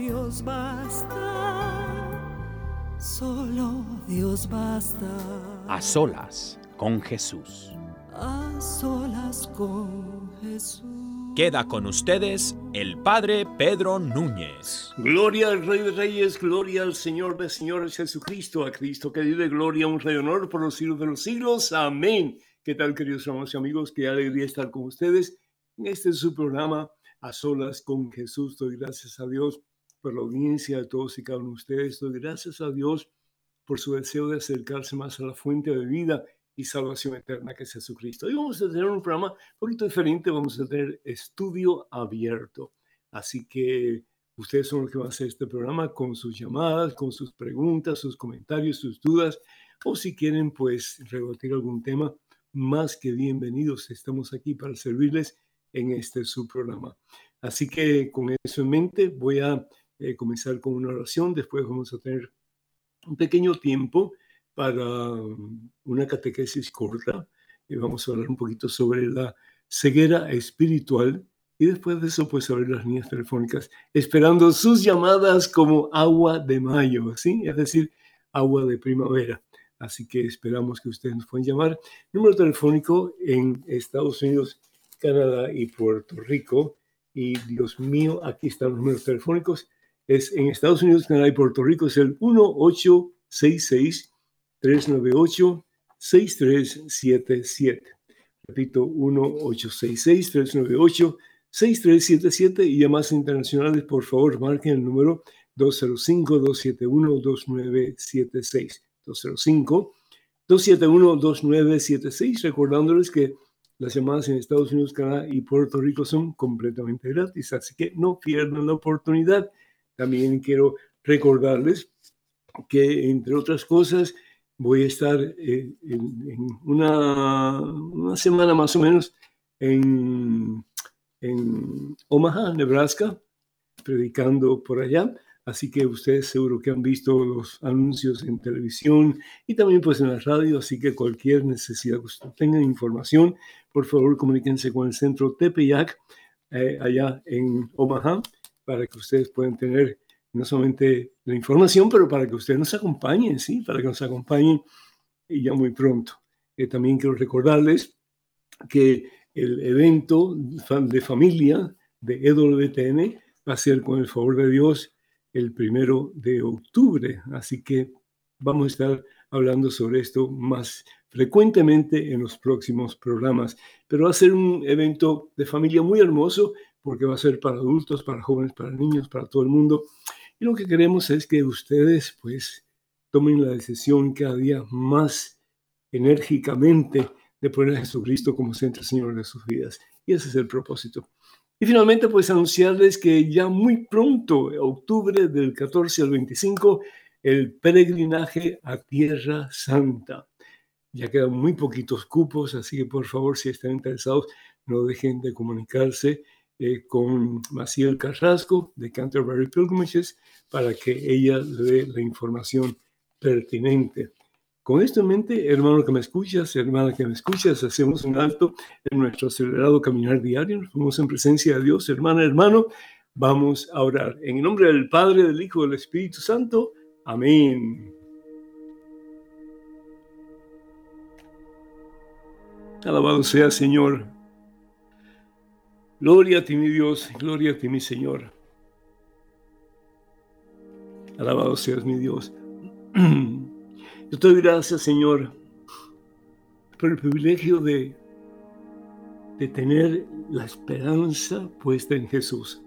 Dios basta, solo Dios basta. A solas con Jesús. A solas con Jesús. Queda con ustedes el Padre Pedro Núñez. Gloria al Rey de Reyes, gloria al Señor de Señores Jesucristo, a Cristo que vive, gloria, un rey honor por los siglos de los siglos. Amén. ¿Qué tal, queridos hermanos y amigos? Qué alegría estar con ustedes en este su programa, A Solas con Jesús. Doy gracias a Dios por la audiencia de todos y cada uno de ustedes. Doy gracias a Dios por su deseo de acercarse más a la fuente de vida y salvación eterna que es Jesucristo. Hoy vamos a tener un programa un poquito diferente, vamos a tener estudio abierto. Así que ustedes son los que van a hacer este programa con sus llamadas, con sus preguntas, sus comentarios, sus dudas, o si quieren pues rebatir algún tema, más que bienvenidos. Estamos aquí para servirles en este su programa. Así que con eso en mente voy a eh, comenzar con una oración, después vamos a tener un pequeño tiempo para um, una catequesis corta y vamos a hablar un poquito sobre la ceguera espiritual y después de eso pues abrir las líneas telefónicas esperando sus llamadas como agua de mayo, ¿sí? Es decir, agua de primavera. Así que esperamos que ustedes nos puedan llamar. Número telefónico en Estados Unidos, Canadá y Puerto Rico. Y Dios mío, aquí están los números telefónicos es en Estados Unidos, Canadá y Puerto Rico es el 1866-398-6377. Repito, 1866-398-6377 y llamadas internacionales, por favor, marquen el número 205-271-2976. 205-271-2976, recordándoles que las llamadas en Estados Unidos, Canadá y Puerto Rico son completamente gratis, así que no pierdan la oportunidad también quiero recordarles que, entre otras cosas, voy a estar eh, en, una, una, semana más o menos en, en Omaha, Nebraska, predicando por allá. Así que ustedes seguro que han visto los anuncios en televisión y también pues en la radio, así que cualquier necesidad que tengan información, por favor comuníquense con el centro Tepeyac eh, allá en Omaha para que ustedes puedan tener no solamente la información, pero para que ustedes nos acompañen, ¿sí? Para que nos acompañen ya muy pronto. Eh, también quiero recordarles que el evento de familia de EWTN va a ser con el favor de Dios el primero de octubre. Así que vamos a estar hablando sobre esto más frecuentemente en los próximos programas. Pero va a ser un evento de familia muy hermoso porque va a ser para adultos, para jóvenes, para niños, para todo el mundo. Y lo que queremos es que ustedes pues tomen la decisión cada día más enérgicamente de poner a Jesucristo como centro Señor de sus vidas. Y ese es el propósito. Y finalmente, pues anunciarles que ya muy pronto, octubre del 14 al 25, el peregrinaje a Tierra Santa. Ya quedan muy poquitos cupos, así que por favor, si están interesados, no dejen de comunicarse eh, con Maciel Carrasco de Canterbury Pilgrimages para que ella dé la información pertinente. Con esto en mente, hermano que me escuchas, hermana que me escuchas, hacemos un alto en nuestro acelerado caminar diario, nos ponemos en presencia de Dios, hermana, hermano, vamos a orar. En el nombre del Padre, del Hijo, del Espíritu Santo. Amén. Alabado sea, Señor Gloria a ti, mi Dios, gloria a ti, mi Señor. Alabado seas, mi Dios. Yo te doy gracias, Señor, por el privilegio de, de tener la esperanza puesta en Jesús.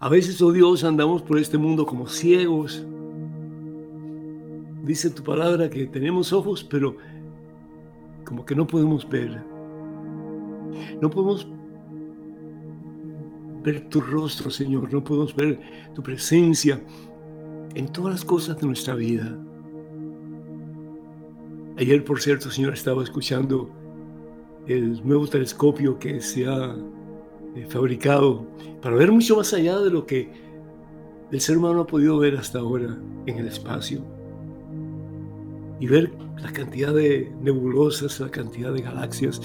A veces, oh Dios, andamos por este mundo como ciegos. Dice tu palabra que tenemos ojos, pero como que no podemos ver. No podemos ver tu rostro, Señor. No podemos ver tu presencia en todas las cosas de nuestra vida. Ayer, por cierto, Señor, estaba escuchando el nuevo telescopio que se ha eh, fabricado para ver mucho más allá de lo que el ser humano ha podido ver hasta ahora en el espacio. Y ver la cantidad de nebulosas, la cantidad de galaxias,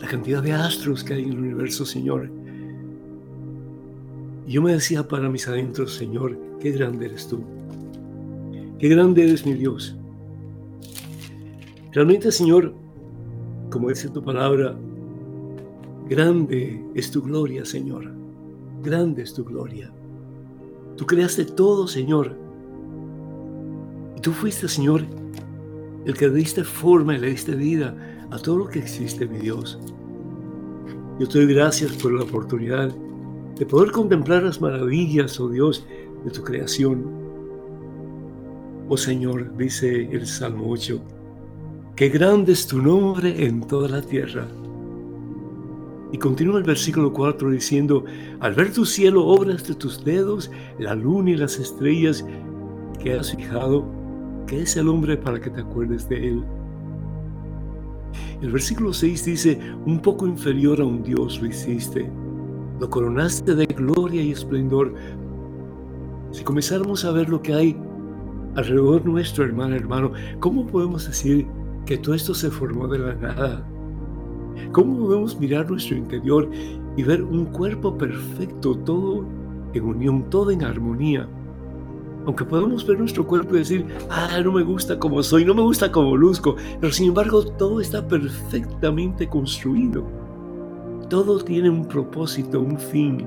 la cantidad de astros que hay en el universo, Señor. Y yo me decía para mis adentros, Señor, qué grande eres tú. Qué grande eres mi Dios. Realmente, Señor, como dice tu palabra, grande es tu gloria, Señor. Grande es tu gloria. Tú creaste todo, Señor. Y tú fuiste, Señor, el que le diste forma y le diste vida a todo lo que existe, mi Dios. Yo te doy gracias por la oportunidad de poder contemplar las maravillas, oh Dios, de tu creación. Oh Señor, dice el Salmo 8, qué grande es tu nombre en toda la tierra. Y continúa el versículo 4 diciendo, al ver tu cielo, obras de tus dedos, la luna y las estrellas que has fijado, ¿qué es el hombre para que te acuerdes de él? El versículo 6 dice, un poco inferior a un Dios lo hiciste, lo coronaste de gloria y esplendor. Si comenzáramos a ver lo que hay alrededor nuestro, hermano, hermano, ¿cómo podemos decir que todo esto se formó de la nada? ¿Cómo podemos mirar nuestro interior y ver un cuerpo perfecto, todo en unión, todo en armonía? Aunque podemos ver nuestro cuerpo y decir, ah, no me gusta como soy, no me gusta como luzco, pero sin embargo todo está perfectamente construido. Todo tiene un propósito, un fin,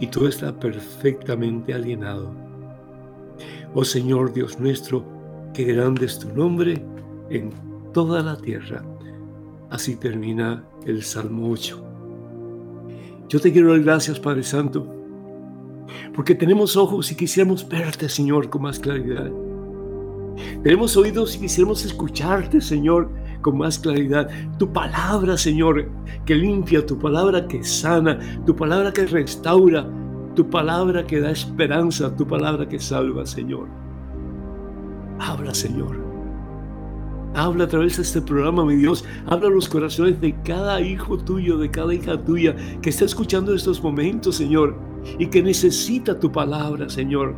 y todo está perfectamente alienado. Oh Señor Dios nuestro, qué grande es tu nombre en toda la tierra. Así termina el Salmo 8. Yo te quiero dar gracias, Padre Santo, porque tenemos ojos y quisiéramos verte, Señor, con más claridad. Tenemos oídos y quisiéramos escucharte, Señor, con más claridad. Tu palabra, Señor, que limpia, tu palabra que sana, tu palabra que restaura, tu palabra que da esperanza, tu palabra que salva, Señor. Habla, Señor. Habla a través de este programa, mi Dios. Habla los corazones de cada hijo tuyo, de cada hija tuya que está escuchando estos momentos, Señor y que necesita tu palabra, Señor.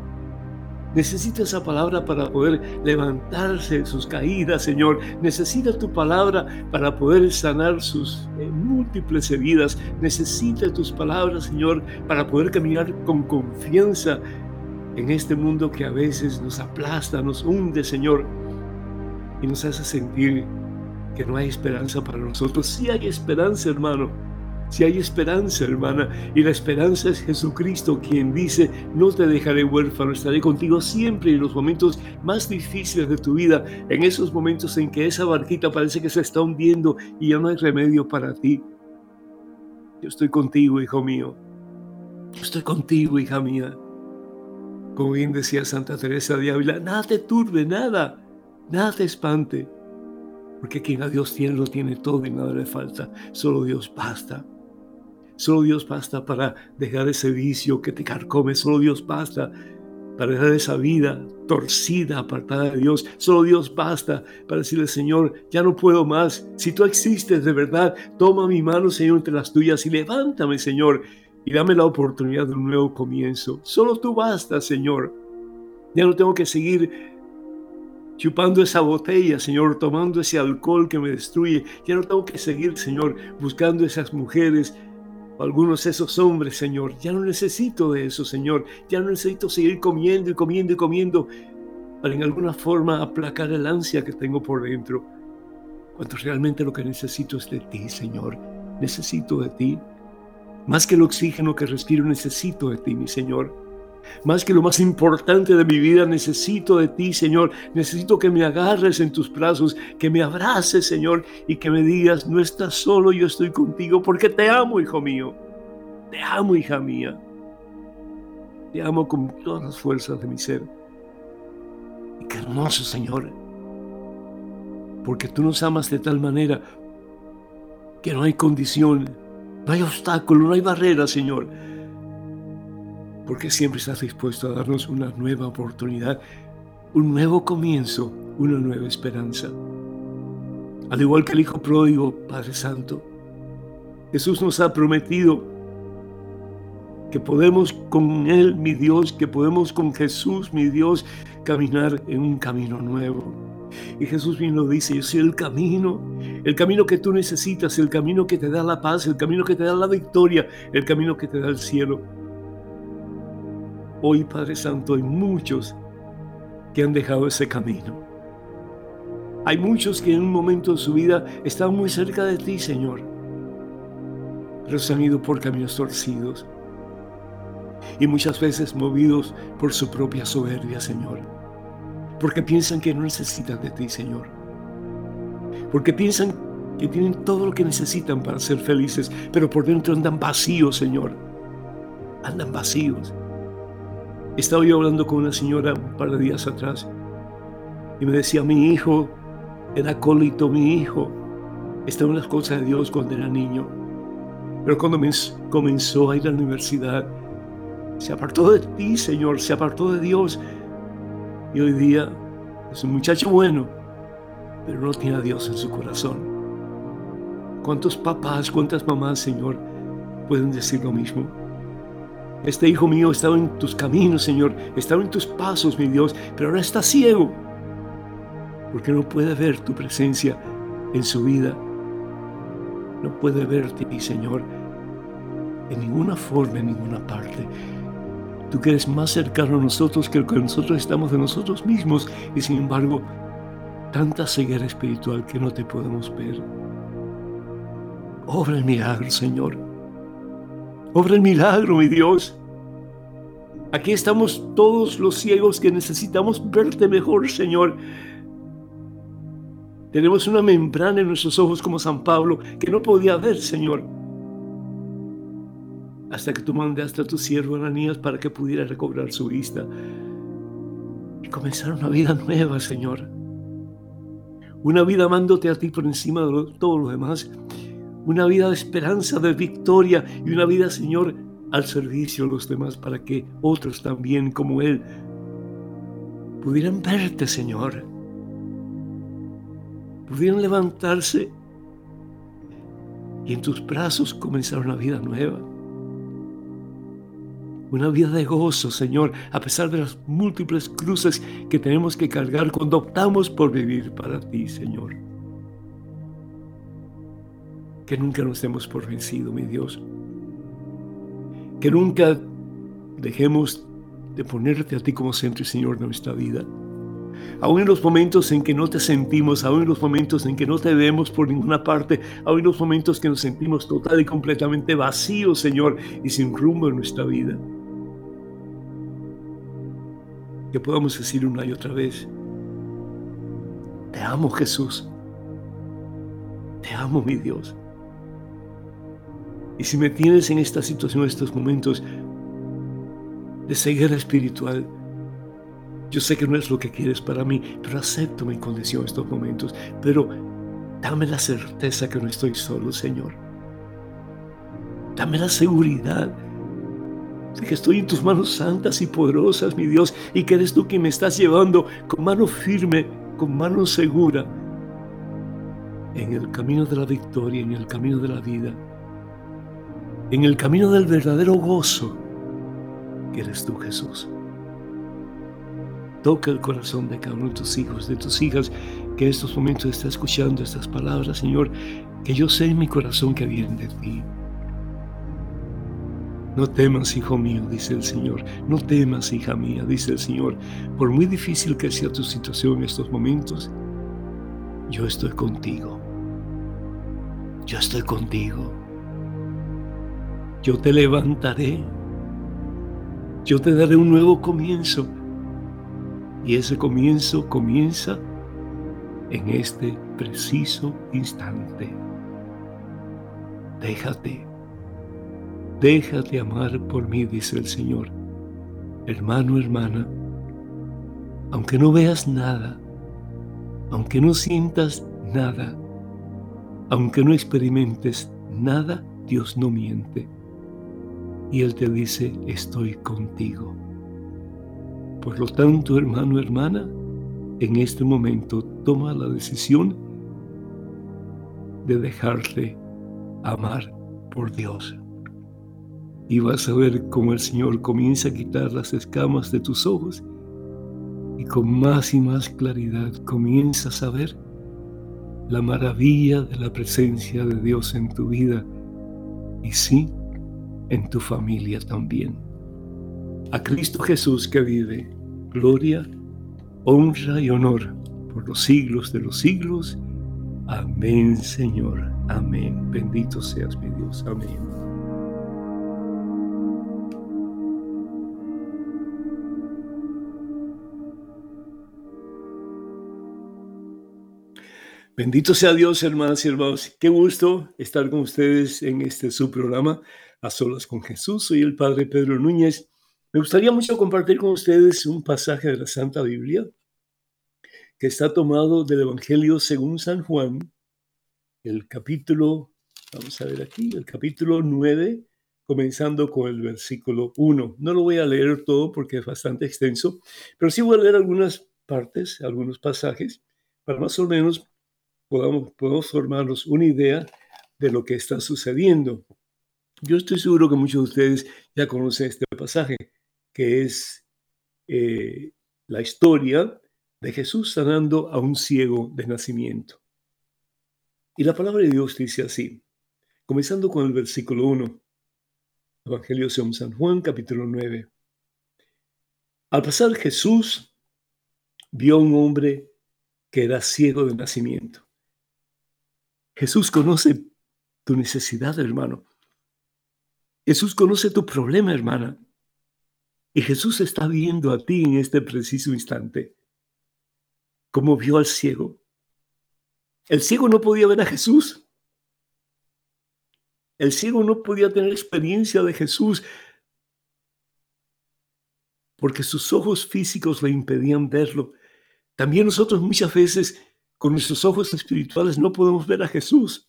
Necesita esa palabra para poder levantarse de sus caídas, Señor. Necesita tu palabra para poder sanar sus eh, múltiples heridas. Necesita tus palabras, Señor, para poder caminar con confianza en este mundo que a veces nos aplasta, nos hunde, Señor, y nos hace sentir que no hay esperanza para nosotros. Sí hay esperanza, hermano si hay esperanza, hermana, y la esperanza es Jesucristo quien dice, no te dejaré huérfano, estaré contigo siempre en los momentos más difíciles de tu vida, en esos momentos en que esa barquita parece que se está hundiendo y ya no hay remedio para ti. Yo estoy contigo, hijo mío. Yo estoy contigo, hija mía. Como bien decía Santa Teresa de Ávila, nada te turbe, nada, nada te espante. Porque quien a Dios tiene, lo tiene todo y nada le falta. Solo Dios basta. Solo Dios basta para dejar ese vicio que te carcome. Solo Dios basta para dejar esa vida torcida, apartada de Dios. Solo Dios basta para decirle, Señor, ya no puedo más. Si tú existes de verdad, toma mi mano, Señor, entre las tuyas y levántame, Señor, y dame la oportunidad de un nuevo comienzo. Solo tú basta, Señor. Ya no tengo que seguir chupando esa botella, Señor, tomando ese alcohol que me destruye. Ya no tengo que seguir, Señor, buscando esas mujeres algunos de esos hombres, Señor. Ya no necesito de eso, Señor. Ya no necesito seguir comiendo y comiendo y comiendo para en alguna forma aplacar el ansia que tengo por dentro. Cuando realmente lo que necesito es de ti, Señor. necesito de ti. Más que el oxígeno que respiro, necesito de ti, mi Señor. Más que lo más importante de mi vida, necesito de ti, Señor. Necesito que me agarres en tus brazos, que me abraces, Señor, y que me digas, no estás solo, yo estoy contigo, porque te amo, hijo mío. Te amo, hija mía. Te amo con todas las fuerzas de mi ser. Y qué hermoso, Señor. Porque tú nos amas de tal manera que no hay condición, no hay obstáculo, no hay barrera, Señor. Porque siempre estás dispuesto a darnos una nueva oportunidad, un nuevo comienzo, una nueva esperanza. Al igual que el Hijo Pródigo, Padre Santo, Jesús nos ha prometido que podemos con Él, mi Dios, que podemos con Jesús, mi Dios, caminar en un camino nuevo. Y Jesús mismo dice, yo soy el camino, el camino que tú necesitas, el camino que te da la paz, el camino que te da la victoria, el camino que te da el cielo. Hoy, Padre Santo, hay muchos que han dejado ese camino. Hay muchos que en un momento de su vida están muy cerca de ti, Señor, pero se han ido por caminos torcidos y muchas veces movidos por su propia soberbia, Señor. Porque piensan que no necesitan de ti, Señor. Porque piensan que tienen todo lo que necesitan para ser felices, pero por dentro andan vacíos, Señor. Andan vacíos. Estaba yo hablando con una señora un par de días atrás y me decía, mi hijo era acólito, mi hijo estaba en las cosas de Dios cuando era niño. Pero cuando comenzó a ir a la universidad, se apartó de ti, Señor, se apartó de Dios. Y hoy día es un muchacho bueno, pero no tiene a Dios en su corazón. ¿Cuántos papás, cuántas mamás, Señor, pueden decir lo mismo? Este hijo mío estaba en tus caminos, Señor, estaba en tus pasos, mi Dios, pero ahora está ciego, porque no puede ver tu presencia en su vida. No puede verte, Señor, en ninguna forma, en ninguna parte. Tú que eres más cercano a nosotros que lo que nosotros estamos de nosotros mismos y sin embargo tanta ceguera espiritual que no te podemos ver. Obra el milagro, Señor. Obra el milagro, mi Dios. Aquí estamos todos los ciegos que necesitamos verte mejor, Señor. Tenemos una membrana en nuestros ojos como San Pablo que no podía ver, Señor hasta que tú mandaste a tu siervo Ananías para que pudiera recobrar su vista y comenzar una vida nueva, Señor. Una vida amándote a ti por encima de todo lo demás. Una vida de esperanza, de victoria y una vida, Señor, al servicio de los demás para que otros también como Él pudieran verte, Señor. Pudieran levantarse y en tus brazos comenzar una vida nueva una vida de gozo, Señor, a pesar de las múltiples cruces que tenemos que cargar cuando optamos por vivir para ti, Señor. Que nunca nos demos por vencido, mi Dios. Que nunca dejemos de ponerte a ti como centro y Señor de nuestra vida. Aún en los momentos en que no te sentimos, aún en los momentos en que no te vemos por ninguna parte, aún en los momentos que nos sentimos total y completamente vacíos, Señor, y sin rumbo en nuestra vida que podamos decir una y otra vez, te amo Jesús, te amo mi Dios. Y si me tienes en esta situación, en estos momentos de ceguera espiritual, yo sé que no es lo que quieres para mí, pero acepto mi condición en estos momentos. Pero dame la certeza que no estoy solo, Señor. Dame la seguridad que estoy en tus manos santas y poderosas, mi Dios, y que eres tú quien me estás llevando con mano firme, con mano segura, en el camino de la victoria, en el camino de la vida, en el camino del verdadero gozo, que eres tú, Jesús. Toca el corazón de cada uno de tus hijos, de tus hijas, que en estos momentos está escuchando estas palabras, Señor, que yo sé en mi corazón que vienen de ti. No temas, hijo mío, dice el Señor. No temas, hija mía, dice el Señor. Por muy difícil que sea tu situación en estos momentos, yo estoy contigo. Yo estoy contigo. Yo te levantaré, yo te daré un nuevo comienzo. Y ese comienzo comienza en este preciso instante. Déjate, déjate amar por mí, dice el Señor. Hermano, hermana, aunque no veas nada, aunque no sientas nada, aunque no experimentes nada, Dios no miente. Y Él te dice, estoy contigo. Por lo tanto, hermano, hermana, en este momento toma la decisión de dejarte amar por Dios. Y vas a ver cómo el Señor comienza a quitar las escamas de tus ojos y con más y más claridad comienzas a ver la maravilla de la presencia de Dios en tu vida y sí, en tu familia también. A Cristo Jesús que vive, gloria, honra y honor por los siglos de los siglos. Amén, Señor. Amén. Bendito seas mi Dios. Amén. Bendito sea Dios, hermanas y hermanos. Qué gusto estar con ustedes en este su programa, A Solas con Jesús. Soy el Padre Pedro Núñez. Me gustaría mucho compartir con ustedes un pasaje de la Santa Biblia que está tomado del Evangelio según San Juan, el capítulo, vamos a ver aquí, el capítulo 9, comenzando con el versículo 1. No lo voy a leer todo porque es bastante extenso, pero sí voy a leer algunas partes, algunos pasajes, para más o menos podamos, podamos formarnos una idea de lo que está sucediendo. Yo estoy seguro que muchos de ustedes ya conocen este pasaje, que es eh, la historia de Jesús sanando a un ciego de nacimiento. Y la palabra de Dios dice así, comenzando con el versículo 1, Evangelio según San Juan, capítulo 9. Al pasar Jesús vio a un hombre que era ciego de nacimiento. Jesús conoce tu necesidad, hermano. Jesús conoce tu problema, hermana. Y Jesús está viendo a ti en este preciso instante, como vio al ciego. El ciego no podía ver a Jesús. El ciego no podía tener experiencia de Jesús porque sus ojos físicos le impedían verlo. También nosotros muchas veces con nuestros ojos espirituales no podemos ver a Jesús.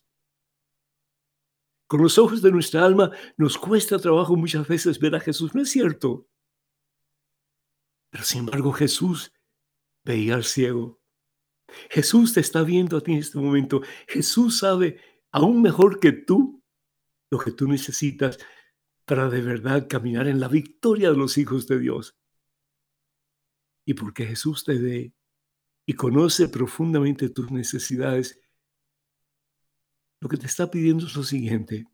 Con los ojos de nuestra alma nos cuesta trabajo muchas veces ver a Jesús, ¿no es cierto? Pero sin embargo Jesús veía al ciego. Jesús te está viendo a ti en este momento. Jesús sabe aún mejor que tú lo que tú necesitas para de verdad caminar en la victoria de los hijos de Dios. Y porque Jesús te ve y conoce profundamente tus necesidades, lo que te está pidiendo es lo siguiente,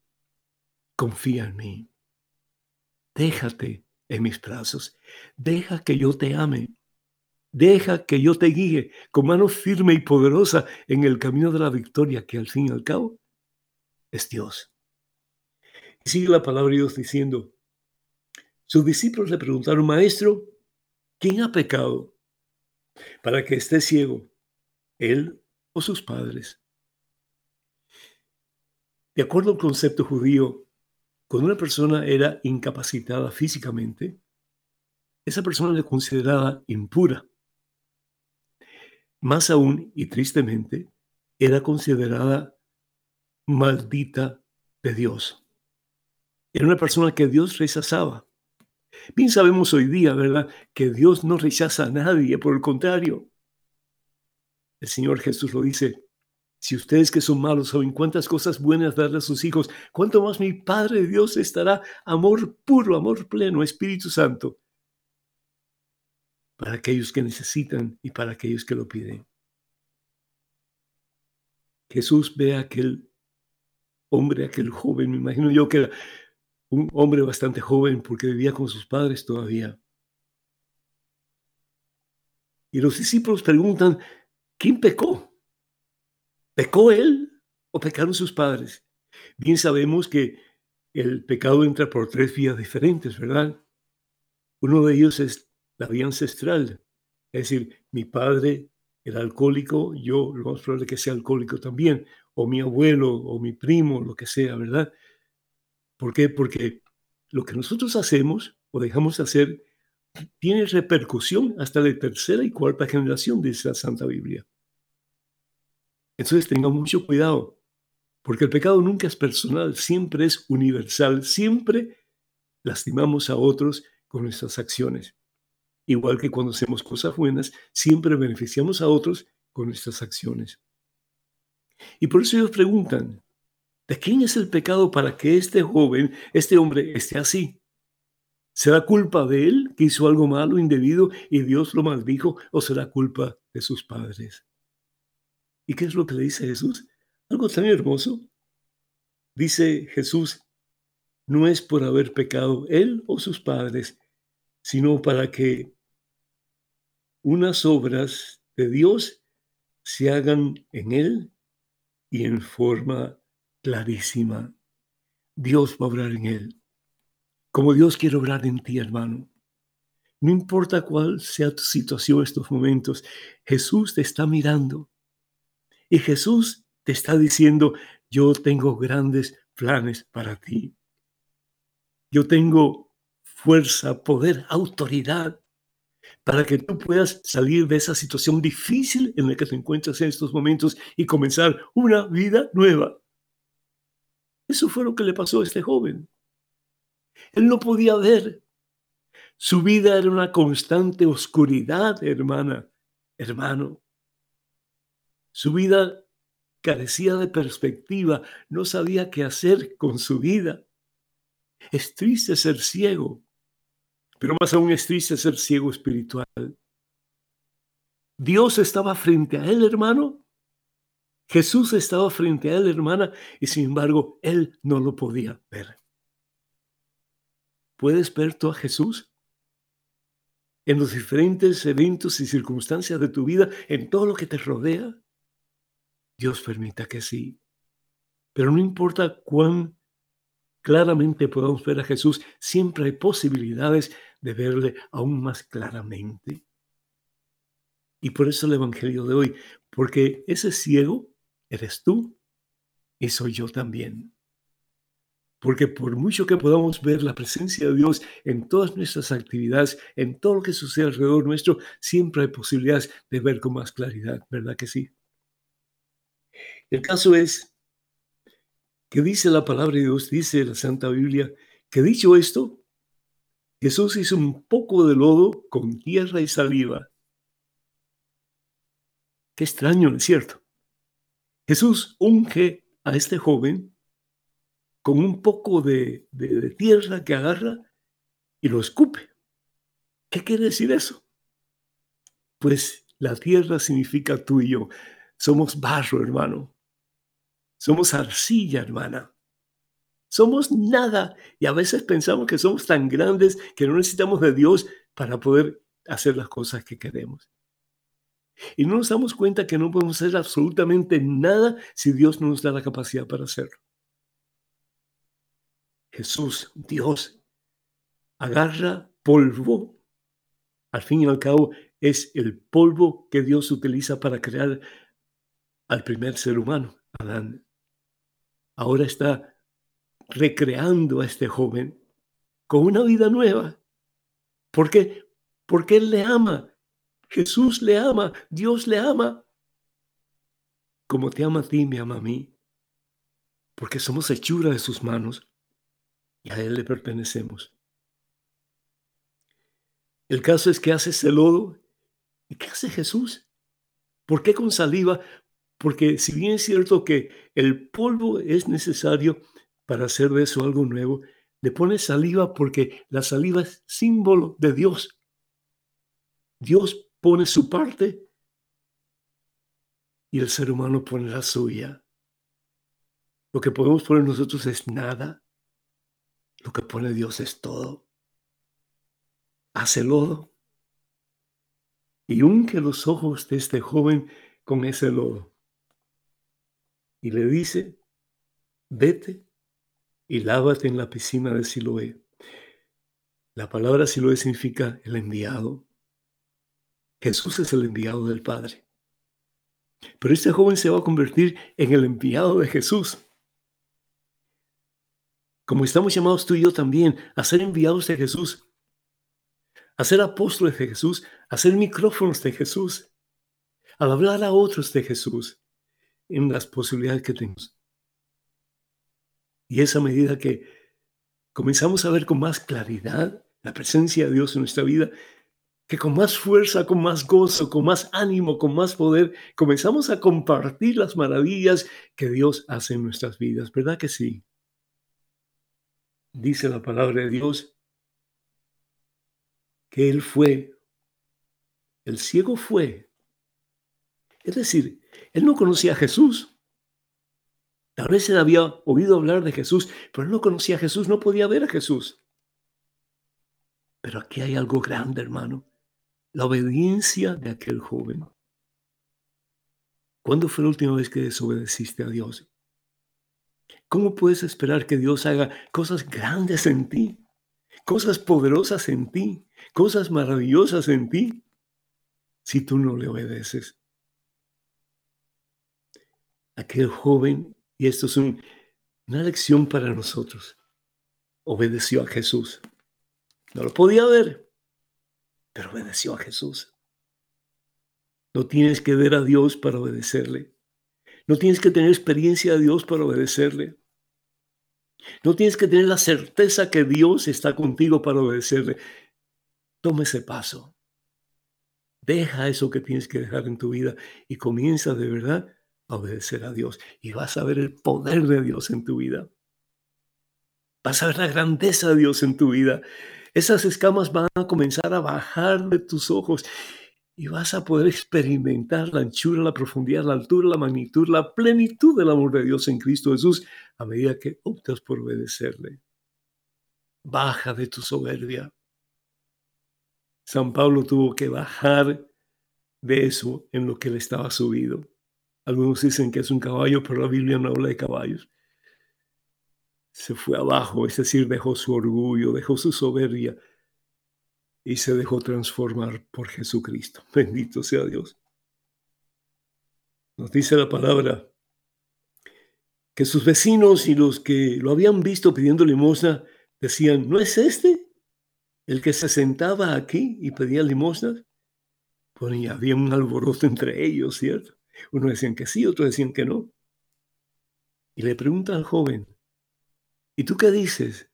confía en mí, déjate en mis brazos, deja que yo te ame, deja que yo te guíe con mano firme y poderosa en el camino de la victoria que al fin y al cabo es Dios. Y sigue la palabra de Dios diciendo, sus discípulos le preguntaron, maestro, ¿quién ha pecado? para que esté ciego, él o sus padres. De acuerdo al concepto judío, cuando una persona era incapacitada físicamente, esa persona le considerada impura. Más aún, y tristemente, era considerada maldita de Dios. Era una persona que Dios rechazaba. Bien sabemos hoy día, ¿verdad?, que Dios no rechaza a nadie, por el contrario. El Señor Jesús lo dice, si ustedes que son malos saben cuántas cosas buenas darle a sus hijos, cuánto más mi Padre Dios estará amor puro, amor pleno, Espíritu Santo, para aquellos que necesitan y para aquellos que lo piden. Jesús ve a aquel hombre, aquel joven, me imagino yo que era un hombre bastante joven porque vivía con sus padres todavía. Y los discípulos preguntan, ¿quién pecó? ¿Pecó él o pecaron sus padres? Bien sabemos que el pecado entra por tres vías diferentes, ¿verdad? Uno de ellos es la vía ancestral, es decir, mi padre era alcohólico, yo lo más probable que sea alcohólico también, o mi abuelo, o mi primo, lo que sea, ¿verdad? ¿Por qué? Porque lo que nosotros hacemos o dejamos de hacer tiene repercusión hasta la tercera y cuarta generación, de esa Santa Biblia. Entonces tengan mucho cuidado, porque el pecado nunca es personal, siempre es universal, siempre lastimamos a otros con nuestras acciones. Igual que cuando hacemos cosas buenas, siempre beneficiamos a otros con nuestras acciones. Y por eso ellos preguntan, ¿de quién es el pecado para que este joven, este hombre, esté así? ¿Será culpa de él que hizo algo malo, indebido y Dios lo maldijo o será culpa de sus padres? ¿Y qué es lo que le dice Jesús? Algo tan hermoso. Dice Jesús, no es por haber pecado él o sus padres, sino para que unas obras de Dios se hagan en él y en forma clarísima. Dios va a obrar en él como Dios quiere obrar en ti, hermano. No importa cuál sea tu situación en estos momentos, Jesús te está mirando. Y Jesús te está diciendo, yo tengo grandes planes para ti. Yo tengo fuerza, poder, autoridad para que tú puedas salir de esa situación difícil en la que te encuentras en estos momentos y comenzar una vida nueva. Eso fue lo que le pasó a este joven. Él no podía ver. Su vida era una constante oscuridad, hermana, hermano. Su vida carecía de perspectiva, no sabía qué hacer con su vida. Es triste ser ciego, pero más aún es triste ser ciego espiritual. Dios estaba frente a él, hermano. Jesús estaba frente a él, hermana, y sin embargo, él no lo podía ver. ¿Puedes ver tú a Jesús? En los diferentes eventos y circunstancias de tu vida, en todo lo que te rodea. Dios permita que sí. Pero no importa cuán claramente podamos ver a Jesús, siempre hay posibilidades de verle aún más claramente. Y por eso el Evangelio de hoy, porque ese ciego eres tú y soy yo también. Porque por mucho que podamos ver la presencia de Dios en todas nuestras actividades, en todo lo que sucede alrededor nuestro, siempre hay posibilidades de ver con más claridad, ¿verdad que sí? El caso es que dice la palabra de Dios, dice la Santa Biblia, que dicho esto, Jesús hizo un poco de lodo con tierra y saliva. Qué extraño, ¿no es cierto? Jesús unge a este joven con un poco de, tierra que agarra y lo escupe. ¿Qué quiere decir eso? Pues la tierra significa tú y yo. Somos barro, hermano. Somos arcilla, hermana. Somos nada y a veces pensamos que somos tan grandes que no necesitamos de Dios para poder hacer las cosas que queremos. Y no nos damos cuenta que no podemos hacer absolutamente nada si Dios no nos da la capacidad para hacerlo. Jesús, Dios, agarra polvo. Al fin y al cabo, es el polvo que Dios utiliza para crear al primer ser humano, Adán. Ahora está recreando a este joven con una vida nueva. ¿Por qué? Porque Él le ama. Jesús le ama. Dios le ama. Como te ama a ti, me ama a mí. Porque somos hechura de sus manos y a Él le pertenecemos. El caso es que hace ese lodo. ¿Y qué hace Jesús? ¿Por qué con saliva? Porque si bien es cierto que el polvo es necesario para hacer de eso algo nuevo, le pone saliva porque la saliva es símbolo de Dios. Dios pone su parte y el ser humano pone la suya. Lo que podemos poner nosotros es nada. Lo que pone Dios es todo. Hace lodo y unge los ojos de este joven con ese lodo. Y le dice, vete y lávate en la piscina de Siloé. La palabra Siloé significa el enviado. Jesús es el enviado del Padre. Pero este joven se va a convertir en el enviado de Jesús. Como estamos llamados tú y yo también a ser enviados de Jesús, a ser apóstoles de Jesús, a ser micrófonos de Jesús, al hablar a otros de Jesús en las posibilidades que tenemos. Y esa medida que comenzamos a ver con más claridad la presencia de Dios en nuestra vida, que con más fuerza, con más gozo, con más ánimo, con más poder, comenzamos a compartir las maravillas que Dios hace en nuestras vidas. ¿Verdad que sí? Dice la palabra de Dios que Él fue, el ciego fue. Es decir, Él no conocía a Jesús. Tal vez él había oído hablar de Jesús, pero él no conocía a Jesús, no podía ver a Jesús. Pero aquí hay algo grande, hermano. La obediencia de aquel joven. ¿Cuándo fue la última vez que desobedeciste a Dios? ¿Cómo puedes esperar que Dios haga cosas grandes en ti? Cosas poderosas en ti, cosas maravillosas en ti, si tú no le obedeces. Aquel joven y esto es una lección para nosotros. Obedeció a Jesús. No lo podía ver, pero obedeció a Jesús. No tienes que ver a Dios para obedecerle. No tienes que tener experiencia de Dios para obedecerle. No tienes que tener la certeza que Dios está contigo para obedecerle. Toma ese paso. Deja eso que tienes que dejar en tu vida y comienza de verdad obedecer a Dios y vas a ver el poder de Dios en tu vida. Vas a ver la grandeza de Dios en tu vida. Esas escamas van a comenzar a bajar de tus ojos y vas a poder experimentar la anchura, la profundidad, la altura, la magnitud, la plenitud del amor de Dios en Cristo Jesús a medida que optas por obedecerle. Baja de tu soberbia. San Pablo tuvo que bajar de eso en lo que le estaba subido. Algunos dicen que es un caballo, pero la Biblia no habla de caballos. Se fue abajo, es decir, dejó su orgullo, dejó su soberbia y se dejó transformar por Jesucristo. Bendito sea Dios. Nos dice la palabra que sus vecinos y los que lo habían visto pidiendo limosna decían, ¿no es este el que se sentaba aquí y pedía limosnas? Pues ya había un alboroto entre ellos, ¿cierto? Unos decían que sí, otros decían que no. Y le pregunta al joven, ¿y tú qué dices?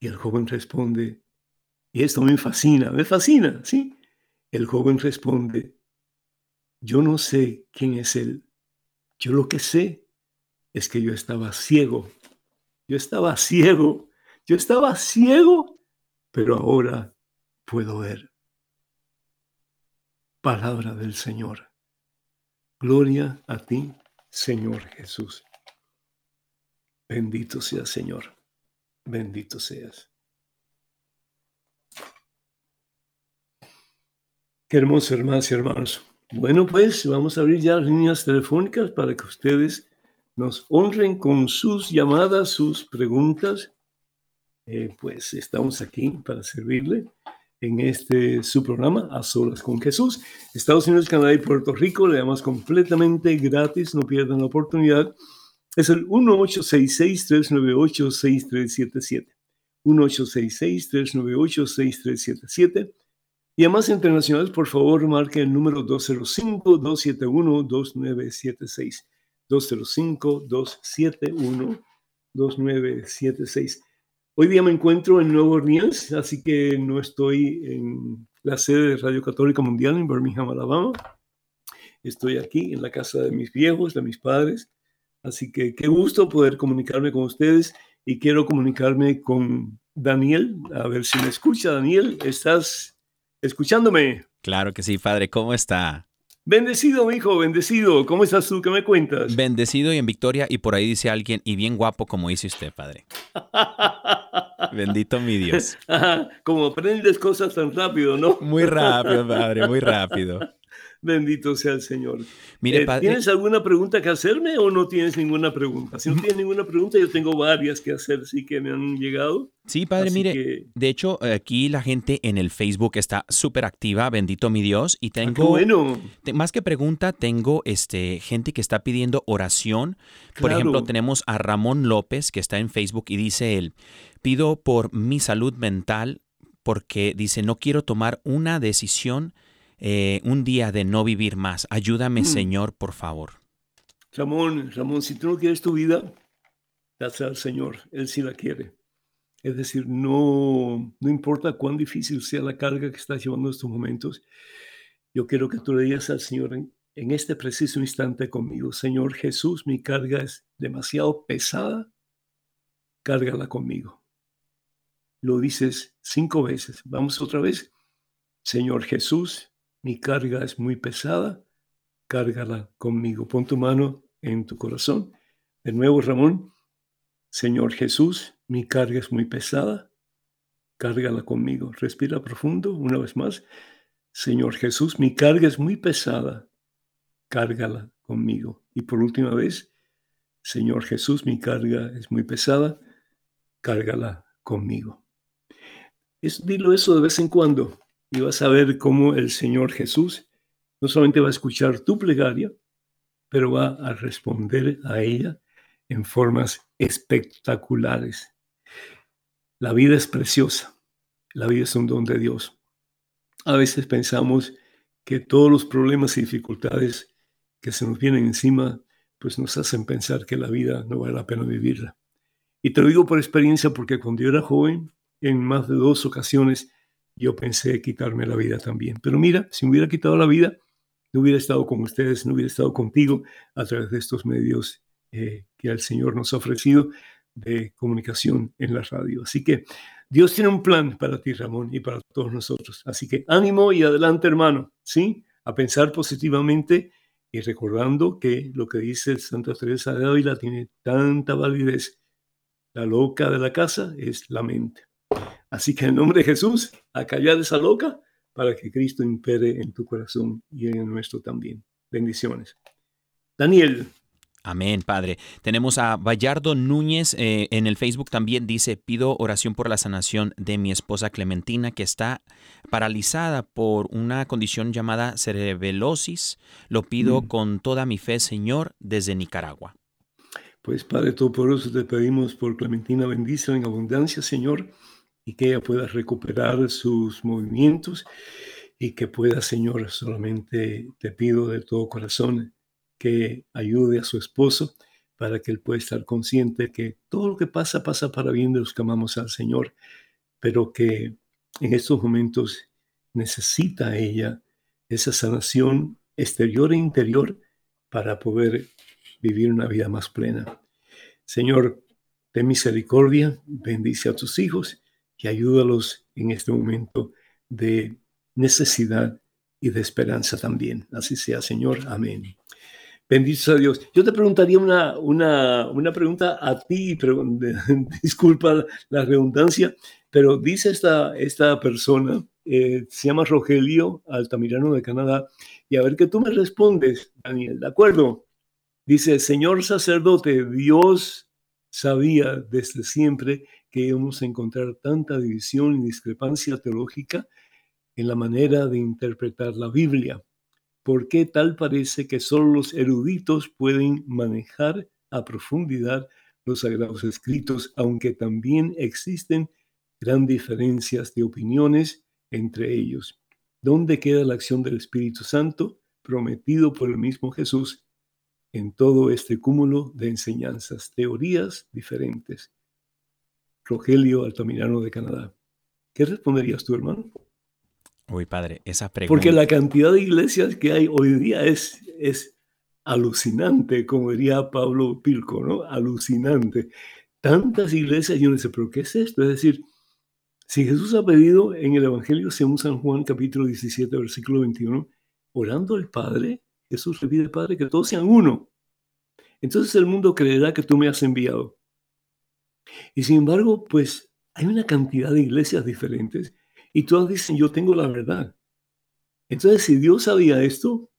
Y el joven responde, y esto me fascina, me fascina, ¿sí? El joven responde, yo no sé quién es él. Yo lo que sé es que yo estaba ciego. Yo estaba ciego. Yo estaba ciego, pero ahora puedo ver. Palabra del Señor. Gloria a ti, Señor Jesús. Bendito seas, Señor. Bendito seas. Qué hermoso, hermanos y hermanos. Bueno, pues vamos a abrir ya líneas telefónicas para que ustedes nos honren con sus llamadas, sus preguntas. Eh, pues estamos aquí para servirle en este su programa A Solas con Jesús. Estados Unidos, Canadá y Puerto Rico, le damos completamente gratis, no pierdan la oportunidad. Es el 1866-398-6377. 1866-398-6377. Y además internacionales, por favor, marque el número 205-271-2976. 205-271-2976. Hoy día me encuentro en Nueva Orleans, así que no estoy en la sede de Radio Católica Mundial en Birmingham, Alabama. Estoy aquí en la casa de mis viejos, de mis padres. Así que qué gusto poder comunicarme con ustedes y quiero comunicarme con Daniel. A ver si me escucha, Daniel. ¿Estás escuchándome? Claro que sí, padre. ¿Cómo está? Bendecido, mi hijo, bendecido. ¿Cómo estás tú? ¿Qué me cuentas? Bendecido y en victoria. Y por ahí dice alguien, y bien guapo como dice usted, padre. Bendito mi Dios. como aprendes cosas tan rápido, ¿no? Muy rápido, padre, muy rápido. Bendito sea el Señor. Mire, Eh, padre, ¿Tienes alguna pregunta que hacerme o no tienes ninguna pregunta? Si no tienes ninguna pregunta, yo tengo varias que hacer, sí que me han llegado. sí, padre, Así mire, que- de hecho, aquí la gente en el Facebook está súper activa, bendito mi Dios, y Ah, tengo, bueno. te- más que pregunta, tengo este, gente que está pidiendo oración. Por Claro. ejemplo, tenemos a Ramón López, que está en Facebook, y dice él, pido por mi salud mental, porque dice, no quiero tomar una decisión eh, un día de no vivir más. Ayúdame, Mm. Señor, por favor. Ramón, Ramón, si tú no quieres tu vida, dásela al Señor. Él sí la quiere. Es decir, no, no importa cuán difícil sea la carga que estás llevando en estos momentos, yo quiero que tú le digas al Señor en, en este preciso instante conmigo, Señor Jesús, mi carga es demasiado pesada, cárgala conmigo. Lo dices cinco veces. Vamos otra vez. Señor Jesús, mi carga es muy pesada, cárgala conmigo. Pon tu mano en tu corazón. De nuevo, Ramón. Señor Jesús, mi carga es muy pesada, cárgala conmigo. Respira profundo una vez más. Señor Jesús, mi carga es muy pesada, cárgala conmigo. Y por última vez, Señor Jesús, mi carga es muy pesada, cárgala conmigo. Es, dilo eso de vez en cuando y vas a ver cómo el Señor Jesús no solamente va a escuchar tu plegaria, pero va a responder a ella en formas espectaculares. La vida es preciosa, la vida es un don de Dios. A veces pensamos que todos los problemas y dificultades que se nos vienen encima, pues nos hacen pensar que la vida no vale la pena vivirla. Y te lo digo por experiencia porque cuando yo era joven, en más de dos ocasiones, yo pensé quitarme la vida también. Pero mira, si me hubiera quitado la vida, no hubiera estado con ustedes, no hubiera estado contigo a través de estos medios eh, que el Señor nos ha ofrecido de comunicación en la radio. Así que Dios tiene un plan para ti, Ramón, y para todos nosotros. Así que ánimo y adelante, hermano, ¿sí? A pensar positivamente y recordando que lo que dice Santa Teresa de Ávila tiene tanta validez. La loca de la casa es la mente. Así que en nombre de Jesús, a callar esa loca para que Cristo impere en tu corazón y en el nuestro también. Bendiciones. Daniel, Amén, Padre. Tenemos a Bayardo Núñez eh, en el Facebook también dice, pido oración por la sanación de mi esposa Clementina que está paralizada por una condición llamada cerebelosis. Lo pido Mm. con toda mi fe, Señor, desde Nicaragua. pues Padre Todopoderoso, te pedimos por Clementina, bendice en abundancia, Señor, y que ella pueda recuperar sus movimientos y que pueda, Señor, solamente te pido de todo corazón que ayude a su esposo para que él pueda estar consciente que todo lo que pasa pasa para bien de los que amamos al Señor, pero que en estos momentos necesita ella esa sanación exterior e interior para poder vivir una vida más plena. Señor, ten misericordia, bendice a tus hijos y ayúdalos en este momento de necesidad y de esperanza también. Así sea, Señor. Amén. Bendito sea Dios. Yo te preguntaría una, una, una pregunta a ti, pero, disculpa la redundancia, pero dice esta, esta persona, eh, se llama Rogelio Altamirano de Canadá, y a ver que tú me respondes, Daniel, ¿de acuerdo? Dice, señor sacerdote, Dios sabía desde siempre que íbamos a encontrar tanta división y discrepancia teológica en la manera de interpretar la Biblia. ¿Por qué tal parece que solo los eruditos pueden manejar a profundidad los sagrados escritos, aunque también existen gran diferencias de opiniones entre ellos? ¿Dónde queda la acción del Espíritu Santo prometido por el mismo Jesús en todo este cúmulo de enseñanzas, teorías diferentes? Rogelio Altamirano de Canadá. ¿Qué responderías tú, hermano? Uy, Padre, esa pregunta. Porque la cantidad de iglesias que hay hoy día es, es alucinante, como diría Pablo Pilco, ¿no? Alucinante. Tantas iglesias, yo no sé, pero ¿qué es esto? Es decir, si Jesús ha pedido en el Evangelio según San Juan capítulo 17, versículo 21, orando al Padre, Jesús le pide al Padre que todos sean uno. Entonces el mundo creerá que tú me has enviado. Y sin embargo, pues hay una cantidad de iglesias diferentes y todas dicen, yo tengo la verdad. Entonces, si Dios sabía esto,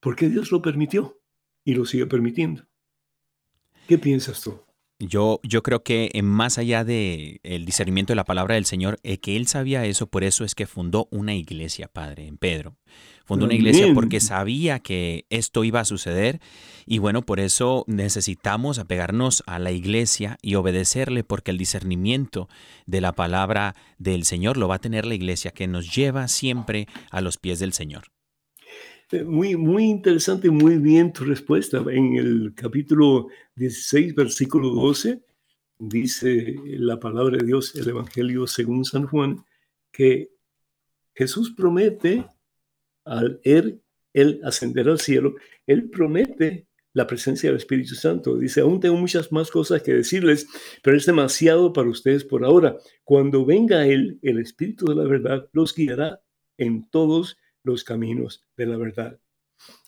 porque Dios lo permitió y lo sigue permitiendo. ¿Qué piensas tú? Yo, yo creo que eh, más allá del el discernimiento de la palabra del Señor, eh, que él sabía eso, por eso es que fundó una iglesia, Padre, en Pedro. Fundó una iglesia porque sabía que esto iba a suceder y bueno, por eso necesitamos apegarnos a la iglesia y obedecerle porque el discernimiento de la palabra del Señor lo va a tener la iglesia que nos lleva siempre a los pies del Señor. Eh, muy, muy interesante, muy bien tu respuesta. En el capítulo 16, versículo 12, dice la palabra de Dios, el Evangelio según San Juan, que Jesús promete al él, él ascender al cielo, él promete la presencia del Espíritu Santo. Dice, aún tengo muchas más cosas que decirles, pero es demasiado para ustedes por ahora. Cuando venga Él, el Espíritu de la verdad, los guiará en todos los caminos de la verdad.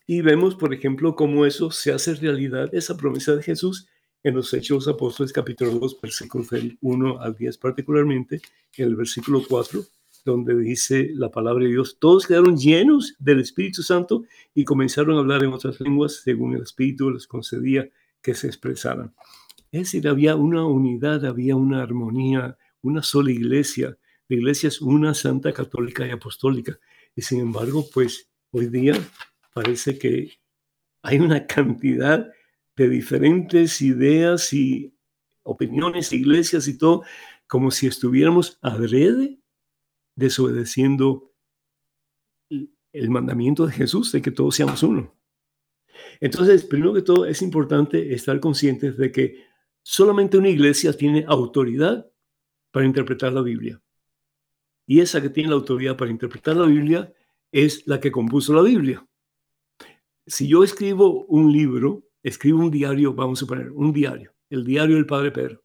Y vemos, por ejemplo, cómo eso se hace realidad, esa promesa de Jesús en los Hechos Apóstoles capítulo 2, versículos del 1 al 10 particularmente, en el versículo 4, donde dice la palabra de Dios, todos quedaron llenos del Espíritu Santo y comenzaron a hablar en otras lenguas según el Espíritu les concedía que se expresaran. Es decir, había una unidad, había una armonía, una sola iglesia. La iglesia es una santa católica y apostólica. Y sin embargo, pues hoy día parece que hay una cantidad de diferentes ideas y opiniones, iglesias y todo, como si estuviéramos adrede desobedeciendo el mandamiento de Jesús de que todos seamos uno. Entonces, primero que todo, es importante estar conscientes de que solamente una iglesia tiene autoridad para interpretar la Biblia. Y esa que tiene la autoridad para interpretar la Biblia es la que compuso la Biblia. Si yo escribo un libro, escribo un diario, vamos a poner un diario, el diario del Padre Pedro.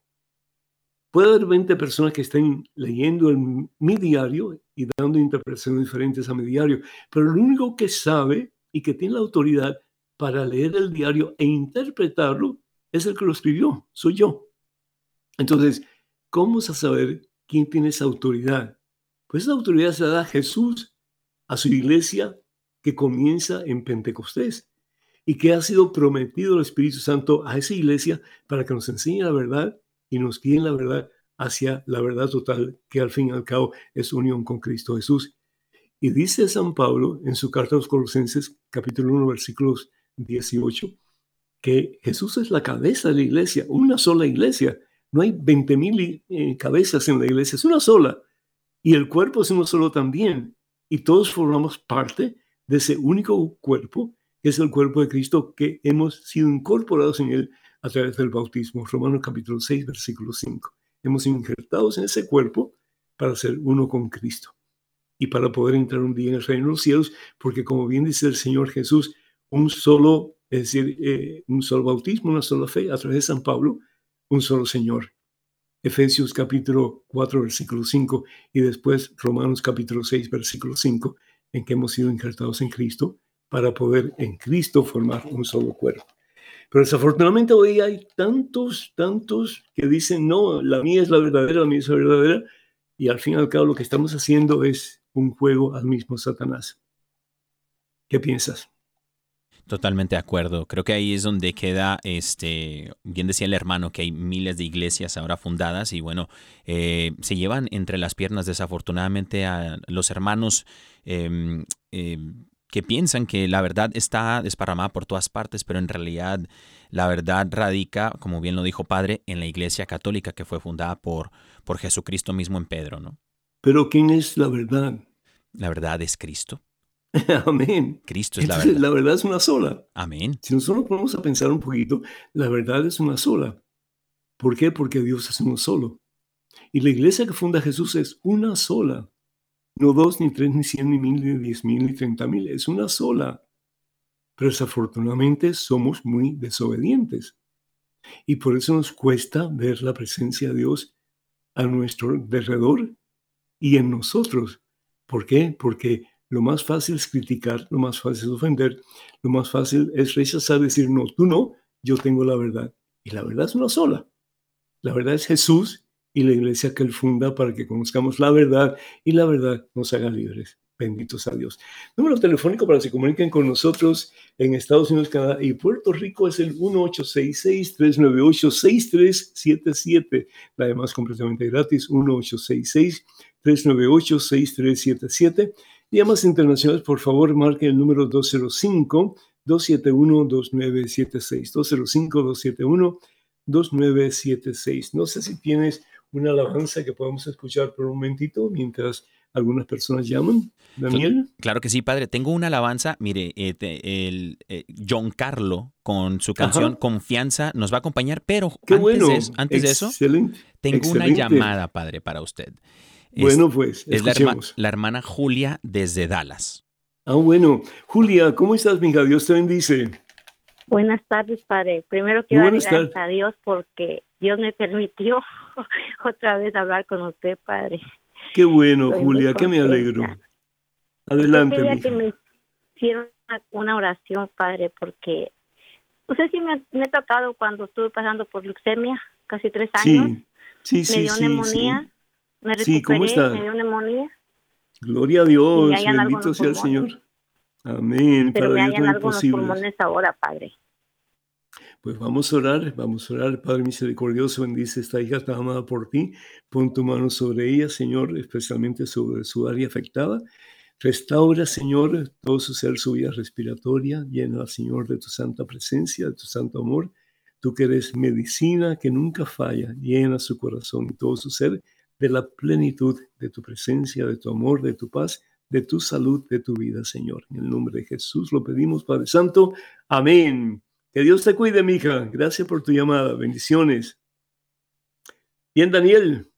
Puede haber 20 personas que estén leyendo mi diario y dando interpretaciones diferentes a mi diario, pero el único que sabe y que tiene la autoridad para leer el diario e interpretarlo es el que lo escribió, soy yo. Entonces, ¿cómo vamos a saber quién tiene esa autoridad? Pues esa autoridad se la da Jesús, a su iglesia que comienza en Pentecostés y que ha sido prometido el Espíritu Santo a esa iglesia para que nos enseñe la verdad y nos guíe la verdad hacia la verdad total, que al fin y al cabo es unión con Cristo Jesús. Y dice San Pablo en su carta a los Colosenses, capítulo 1, versículos 18, que Jesús es la cabeza de la iglesia, una sola iglesia. No hay 20 mil eh, cabezas en la iglesia, es una sola. Y el cuerpo es uno solo también. Y todos formamos parte de ese único cuerpo, que es el cuerpo de Cristo, que hemos sido incorporados en él a través del bautismo. Romanos capítulo 6, versículo 5. Hemos sido injertados en ese cuerpo para ser uno con Cristo y para poder entrar un día en el reino de los cielos, porque como bien dice el Señor Jesús, un solo, es decir, eh, un solo bautismo, una sola fe, a través de San Pablo, un solo Señor. Efesios capítulo 4, versículo 5, y después Romanos capítulo 6, versículo 5, en que hemos sido injertados en Cristo para poder en Cristo formar un solo cuerpo. Pero desafortunadamente hoy hay tantos, tantos que dicen, no, la mía es la verdadera, la mía es la verdadera, y al fin y al cabo lo que estamos haciendo es un juego al mismo Satanás. ¿Qué piensas? Totalmente de acuerdo. Creo que ahí es donde queda, este, bien decía el hermano, que hay miles de iglesias ahora fundadas y bueno, eh, se llevan entre las piernas desafortunadamente a los hermanos em, em, que piensan que la verdad está desparramada por todas partes, pero en realidad la verdad radica, como bien lo dijo Padre, en la iglesia católica que fue fundada por, por Jesucristo mismo en Pedro, ¿no? Pero ¿quién es la verdad? La verdad es Cristo. Amén. Cristo es la verdad. La verdad es una sola. Amén. Si nosotros ponemos a pensar un poquito, la verdad es una sola. ¿Por qué? Porque Dios es uno solo. Y la iglesia que funda Jesús es una sola. No dos, ni tres, ni cien, ni mil, ni diez mil, ni treinta mil. Es una sola. Pero desafortunadamente somos muy desobedientes. Y por eso nos cuesta ver la presencia de Dios a nuestro alrededor y en nosotros. ¿Por qué? Porque lo más fácil es criticar, lo más fácil es ofender, lo más fácil es rechazar, decir, no, tú no, yo tengo la verdad. Y la verdad es una sola. La verdad es Jesús y la iglesia que él funda para que conozcamos la verdad y la verdad nos haga libres. Benditos a Dios. Número telefónico para que se comuniquen con nosotros en Estados Unidos, Canadá y Puerto Rico es el 1866-398-6377. La demás completamente gratis, 1866-398-6377. Y llamadas internacionales, por favor, marquen el número 205 271-2976. 205-271-2976. No sé si tienes una alabanza que podamos escuchar por un momentito mientras algunas personas llaman. Daniel. Claro que sí, padre. Tengo una alabanza. Mire, eh, el, eh, John Carlo con su canción Confianza nos va a acompañar, pero antes, de, antes de eso, tengo una llamada, padre, para usted. Bueno, pues, es la, la hermana Julia desde Dallas. Ah, bueno. Julia, ¿cómo estás, mija? Dios te bendice. Buenas tardes, padre. Primero quiero dar gracias a Dios porque Dios me permitió otra vez hablar con usted, padre. Qué bueno, Julia, que me alegro. Adelante. Yo quería que me hicieron una oración, padre, porque usted sí me, me, ha tocado cuando estuve pasando por leucemia, casi tres años. Sí, sí, me dio neumonía, me recuperé, me dio neumonía. Gloria a Dios, bendito sea el Señor. Amén. Pero Para me Dios no los pulmones ahora, Padre. Pues vamos a orar, vamos a orar. Padre misericordioso, bendice esta hija está amada por ti. Pon tu mano sobre ella, Señor, especialmente sobre su área afectada. Restaura, Señor, todo su ser, su vida respiratoria. Llena, Señor, de tu santa presencia, de tu santo amor. Tú que eres medicina que nunca falla. Llena su corazón y todo su ser de la plenitud de tu presencia, de tu amor, de tu paz, de tu salud, de tu vida, Señor. En el nombre de Jesús lo pedimos, Padre Santo. Amén. Que Dios te cuide, mija. Gracias por tu llamada. Bendiciones. Bien, Daniel.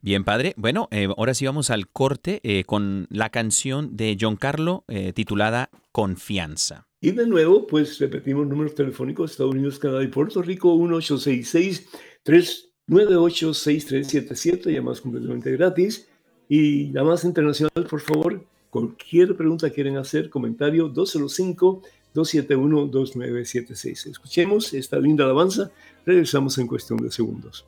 Bien, padre. Bueno, eh, ahora sí vamos al corte eh, con la canción de John Carlo eh, titulada Confianza. Y de nuevo, pues repetimos números telefónicos, Estados Unidos, Canadá y Puerto Rico, 1866 3 986377, llamadas completamente gratis. Y llamadas internacional, por favor, cualquier pregunta quieren hacer, comentario 205-271-2976. Escuchemos esta linda alabanza, regresamos en cuestión de segundos.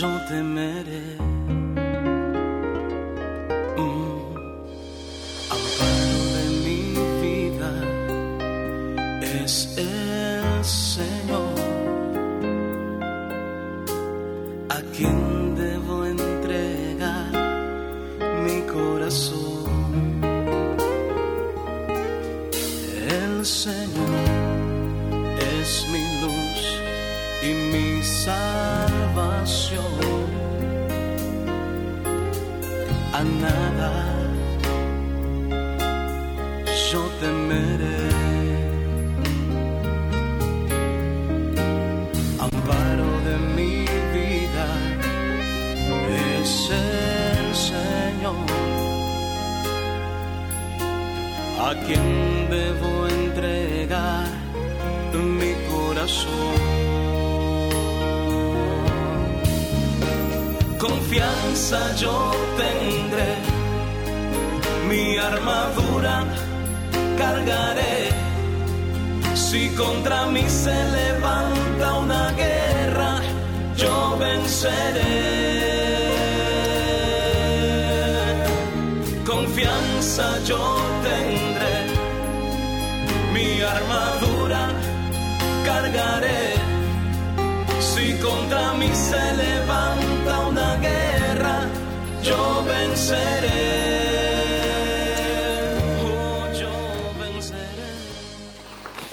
Yo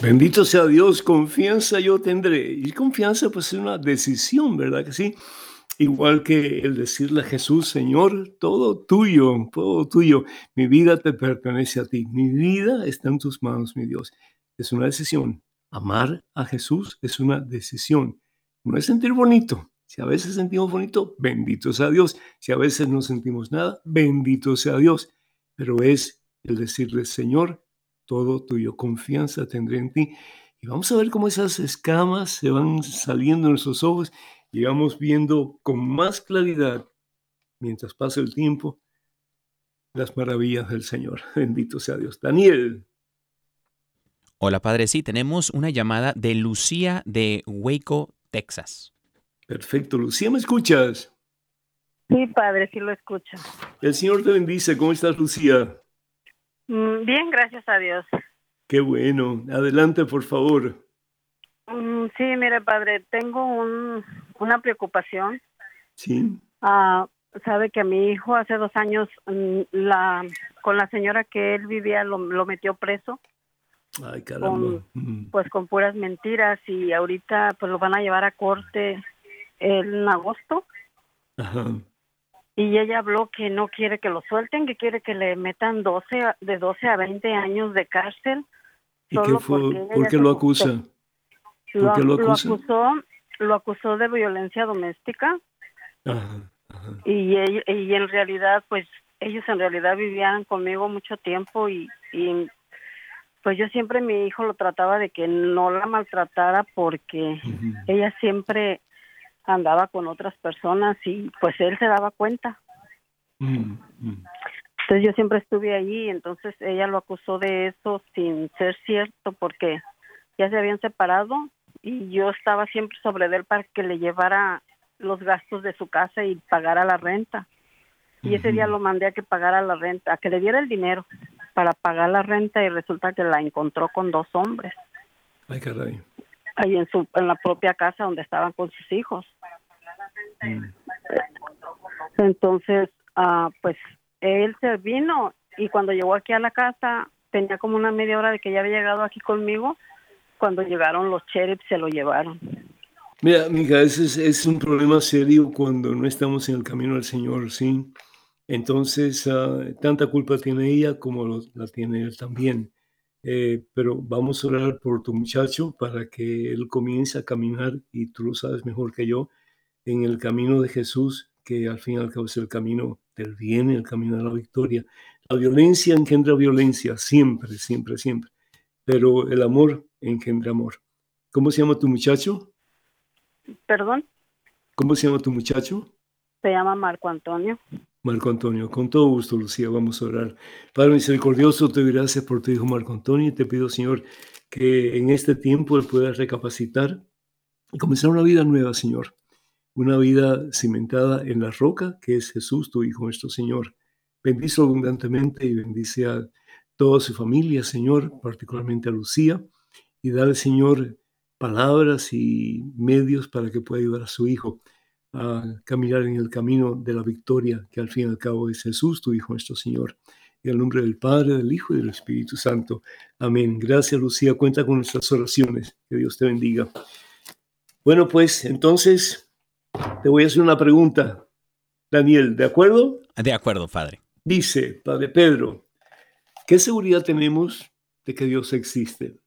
Bendito sea Dios, confianza yo tendré. Y confianza pues es una decisión, ¿verdad que sí? Igual que el decirle a Jesús, Señor, todo tuyo, todo tuyo, mi vida te pertenece a ti, mi vida está en tus manos, mi Dios. es una decisión. Amar a Jesús es una decisión. No es sentir bonito. Si a veces sentimos bonito, bendito sea Dios. Si a veces no sentimos nada, bendito sea Dios. Pero es el decirle, Señor, todo tuyo, confianza tendré en ti. Y vamos a ver cómo esas escamas se van saliendo en nuestros ojos y vamos viendo con más claridad, mientras pasa el tiempo, las maravillas del Señor. Bendito sea Dios. Daniel. Hola, Padre. Sí, tenemos una llamada de Lucía de Waco, Texas. Perfecto. Lucía, ¿me escuchas? Sí, Padre, sí lo escucho. El Señor te bendice. ¿Cómo estás, Lucía? Mm, Bien, gracias a Dios. Qué bueno. Adelante, por favor. Mm, Sí, mire, Padre, tengo un, una preocupación. Sí. Ah, sabe que a mi hijo hace dos años mm, la con la señora que él vivía lo, lo metió preso Ay, caramba. Pues con puras mentiras y ahorita pues lo van a llevar a corte en agosto Ajá. Y ella habló que no quiere que lo suelten, que quiere que le metan 12 a- de 12 a 20 años de cárcel. ¿Y qué fue? porque ¿Por qué lo acusa? Lo, ¿Por qué lo lo acusa? acusó, lo acusó de violencia doméstica Ajá. Ajá. y, en realidad, pues ellos en realidad vivían conmigo mucho tiempo y, y pues yo siempre mi hijo lo trataba de que no la maltratara porque ella siempre andaba con otras personas y pues él se daba cuenta. Mm, mm. Entonces yo siempre estuve allí, entonces ella lo acusó de eso sin ser cierto porque ya se habían separado y yo estaba siempre sobre él para que le llevara los gastos de su casa y pagara la renta. Y ese día lo mandé a que pagara la renta, a que le diera el dinero para pagar la renta y resulta que la encontró con dos hombres Ay, caray. Ahí en su en la propia casa donde estaban con sus hijos. Entonces, ah, pues él se vino y cuando llegó aquí a la casa tenía como una media hora de que ya había llegado aquí conmigo. Cuando llegaron los sheriffs se lo llevaron. Mira, mija, ese es, es un problema serio cuando no estamos en el camino del Señor, ¿sí? Entonces, ah, tanta culpa tiene ella como lo- la tiene él también. Eh, pero vamos a orar por tu muchacho para que él comience a caminar, y tú lo sabes mejor que yo, en el camino de Jesús, que al fin y al cabo es el camino del bien, el camino de la victoria. La violencia engendra violencia, siempre, siempre, siempre. Pero el amor engendra amor. ¿Cómo se llama tu muchacho? Perdón, ¿Cómo se llama tu muchacho? se llama Marco Antonio. Marco Antonio. Con todo gusto, Lucía, vamos a orar. Padre misericordioso, te doy gracias por tu hijo Marco Antonio y te pido, Señor, que en este tiempo él pueda recapacitar y comenzar una vida nueva, Señor. Una vida cimentada en la roca que es Jesús, tu Hijo, nuestro Señor. Bendice abundantemente y bendice a toda su familia, Señor, particularmente a Lucía, y dale, Señor, palabras y medios para que pueda ayudar a su hijo a caminar en el camino de la victoria, que al fin y al cabo es Jesús, tu Hijo, nuestro Señor. En el nombre del Padre, del Hijo y del Espíritu Santo. Amén. Gracias, Lucía. Cuenta con nuestras oraciones. Que Dios te bendiga. Bueno, pues entonces te voy a hacer una pregunta. Daniel, ¿de acuerdo? De acuerdo, Padre. Dice, Padre Pedro, ¿qué seguridad tenemos de que Dios existe?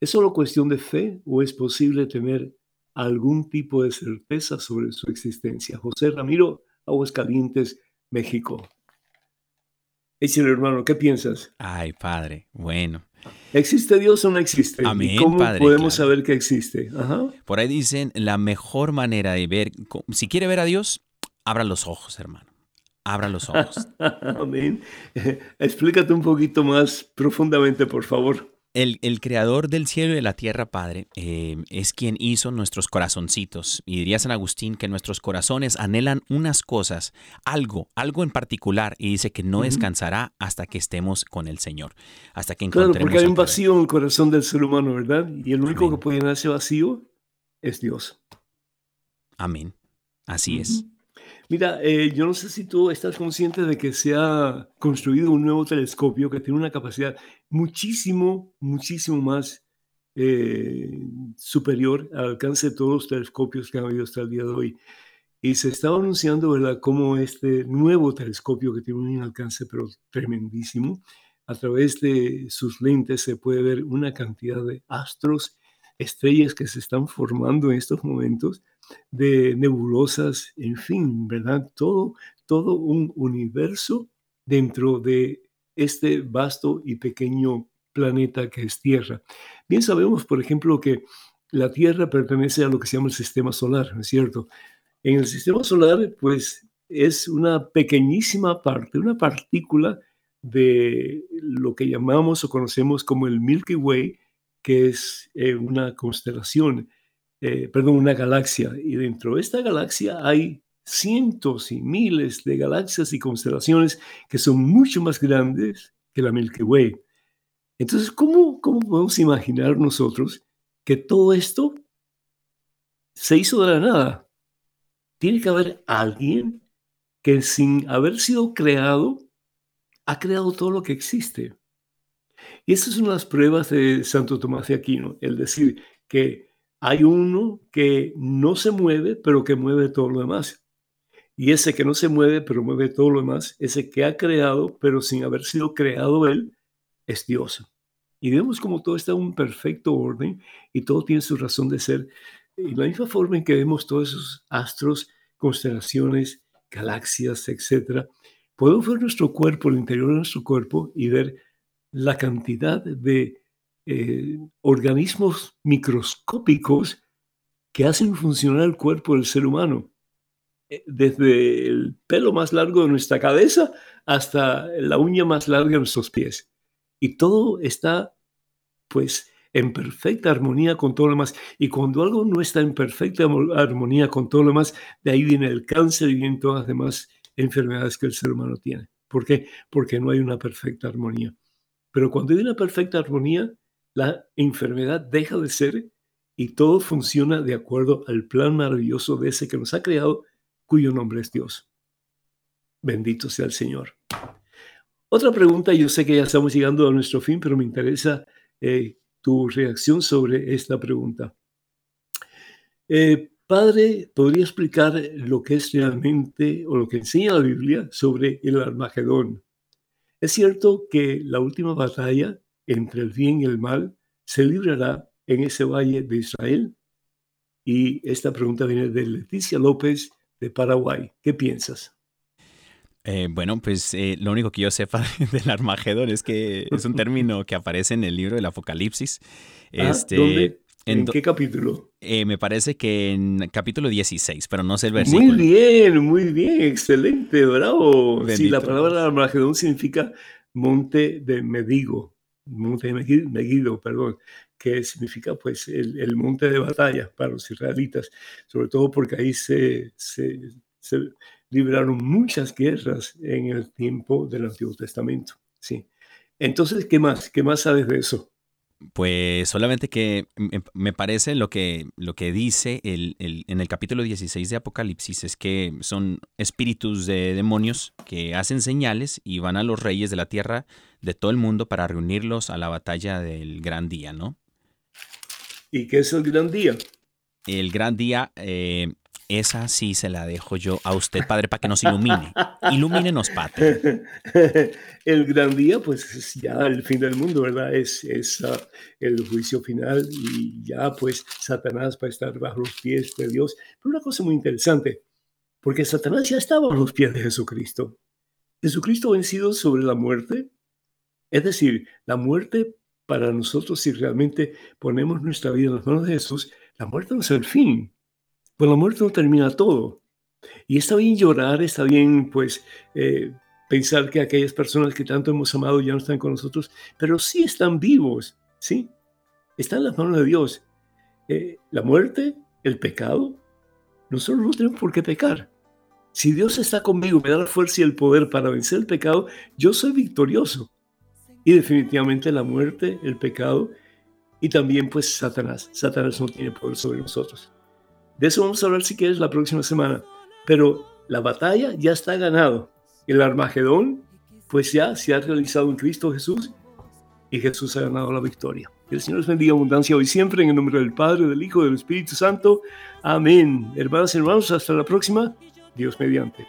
¿Es solo cuestión de fe o es posible tener algún tipo de certeza sobre su existencia? José Ramiro, Aguascalientes, México. Échale, hermano, ¿qué piensas? Ay, Padre. Bueno. ¿Existe Dios o no existe? Amén, ¿Y cómo Padre, podemos claro. saber que existe? Ajá. Por ahí dicen la mejor manera de ver, si quiere ver a Dios, abra los ojos, hermano. Abra los ojos. Amén. Explícate un poquito más profundamente, por favor. El, el creador del cielo y de la tierra, Padre, eh, es quien hizo nuestros corazoncitos. Y diría San Agustín que nuestros corazones anhelan unas cosas, algo, algo en particular, y dice que no descansará hasta que estemos con el Señor, hasta que Claro, encontremos porque hay un vacío en el corazón del ser humano, ¿verdad? Y el único Amén. que puede llenar ese vacío es Dios. Amén. Así es. Mira, eh, yo no sé si tú estás consciente de que se ha construido un nuevo telescopio que tiene una capacidad muchísimo, muchísimo más eh, superior al alcance de todos los telescopios que han habido hasta el día de hoy. Y se estaba anunciando, ¿verdad?, cómo este nuevo telescopio que tiene un alcance pero tremendísimo a través de sus lentes se puede ver una cantidad de astros, estrellas que se están formando en estos momentos, de nebulosas, en fin, ¿verdad? Todo, todo un universo dentro de este vasto y pequeño planeta que es Tierra. Bien sabemos, por ejemplo, que la Tierra pertenece a lo que se llama el sistema solar, ¿no es cierto? En el sistema solar, pues es una pequeñísima parte, una partícula de lo que llamamos o conocemos como el Milky Way, que es eh, una constelación, eh, perdón, una galaxia. Y dentro de esta galaxia hay cientos y miles de galaxias y constelaciones que son mucho más grandes que la Milky Way. Entonces, ¿cómo, cómo podemos imaginar nosotros que todo esto se hizo de la nada? Tiene que haber alguien que sin haber sido creado ha creado todo lo que existe. Y esa es una de las pruebas de Santo Tomás de Aquino, el decir que hay uno que no se mueve, pero que mueve todo lo demás. Y ese que no se mueve, pero mueve todo lo demás, ese que ha creado, pero sin haber sido creado él, es Dios. Y vemos como todo está en un perfecto orden y todo tiene su razón de ser. Y la misma forma en que vemos todos esos astros, constelaciones, galaxias, etcétera, podemos ver nuestro cuerpo, el interior de nuestro cuerpo y ver la cantidad de eh, organismos microscópicos que hacen funcionar el cuerpo del ser humano. Eh, desde el pelo más largo de nuestra cabeza hasta la uña más larga de nuestros pies. Y todo está, pues, en perfecta armonía con todo lo demás. Y cuando algo no está en perfecta armonía con todo lo demás, de ahí viene el cáncer y vienen todas las demás enfermedades que el ser humano tiene. ¿Por qué? Porque no hay una perfecta armonía. Pero cuando hay una perfecta armonía, la enfermedad deja de ser y todo funciona de acuerdo al plan maravilloso de ese que nos ha creado, cuyo nombre es Dios. Bendito sea el Señor. Otra pregunta, yo sé que ya estamos llegando a nuestro fin, pero me interesa eh, tu reacción sobre esta pregunta. Eh, Padre, ¿podría explicar lo que es realmente o lo que enseña la Biblia sobre el Armagedón? Es cierto que la última batalla entre el bien y el mal se librará en ese valle de Israel. Y esta pregunta viene de Leticia López de Paraguay. ¿Qué piensas? Eh, bueno, pues eh, lo único que yo sepa del Armagedón es que es un término que aparece en el libro del Apocalipsis. Ah, este, ¿En, qué capítulo? Eh, me parece que en capítulo 16, pero no sé el versículo. Muy bien, muy bien, excelente, bravo. sí, la palabra Armagedón significa monte de Medigo, monte de Megido, perdón, que significa pues el, monte de batalla para los israelitas, sobre todo porque ahí se, se, se libraron muchas guerras en el tiempo del Antiguo Testamento. Sí. Entonces, ¿qué más? ¿Qué más sabes de eso? Pues solamente que me parece lo que, lo que dice el, en el capítulo 16 de Apocalipsis es que son espíritus de demonios que hacen señales y van a los reyes de la tierra de todo el mundo para reunirlos a la batalla del gran día, ¿no? ¿Y qué es el gran día? El gran día eh, esa sí se la dejo yo a usted, Padre, para que nos ilumine. Ilumínenos, Padre. El gran día, pues es ya el fin del mundo, ¿verdad? Es, es uh, el juicio final y ya pues Satanás va a estar bajo los pies de Dios. Pero una cosa muy interesante, porque Satanás ya estaba bajo los pies de Jesucristo. Jesucristo vencido sobre la muerte. Es decir, la muerte para nosotros, si realmente ponemos nuestra vida en las manos de Jesús, la muerte no es el fin pues la muerte no termina todo. Y está bien llorar, está bien pues eh, pensar que aquellas personas que tanto hemos amado ya no están con nosotros, pero sí están vivos, ¿sí? Están en las manos de Dios. Eh, la muerte, el pecado, nosotros no tenemos por qué pecar. Si Dios está conmigo, me da la fuerza y el poder para vencer el pecado, yo soy victorioso. Y definitivamente la muerte, el pecado y también pues Satanás. Satanás no tiene poder sobre nosotros. De eso vamos a hablar si quieres la próxima semana. Pero la batalla ya está ganado. El Armagedón, pues ya se ha realizado en Cristo Jesús y Jesús ha ganado la victoria. Que el Señor les bendiga abundancia hoy siempre en el nombre del Padre, del Hijo del Espíritu Santo. Amén. Hermanas y hermanos, hasta la próxima. Dios mediante.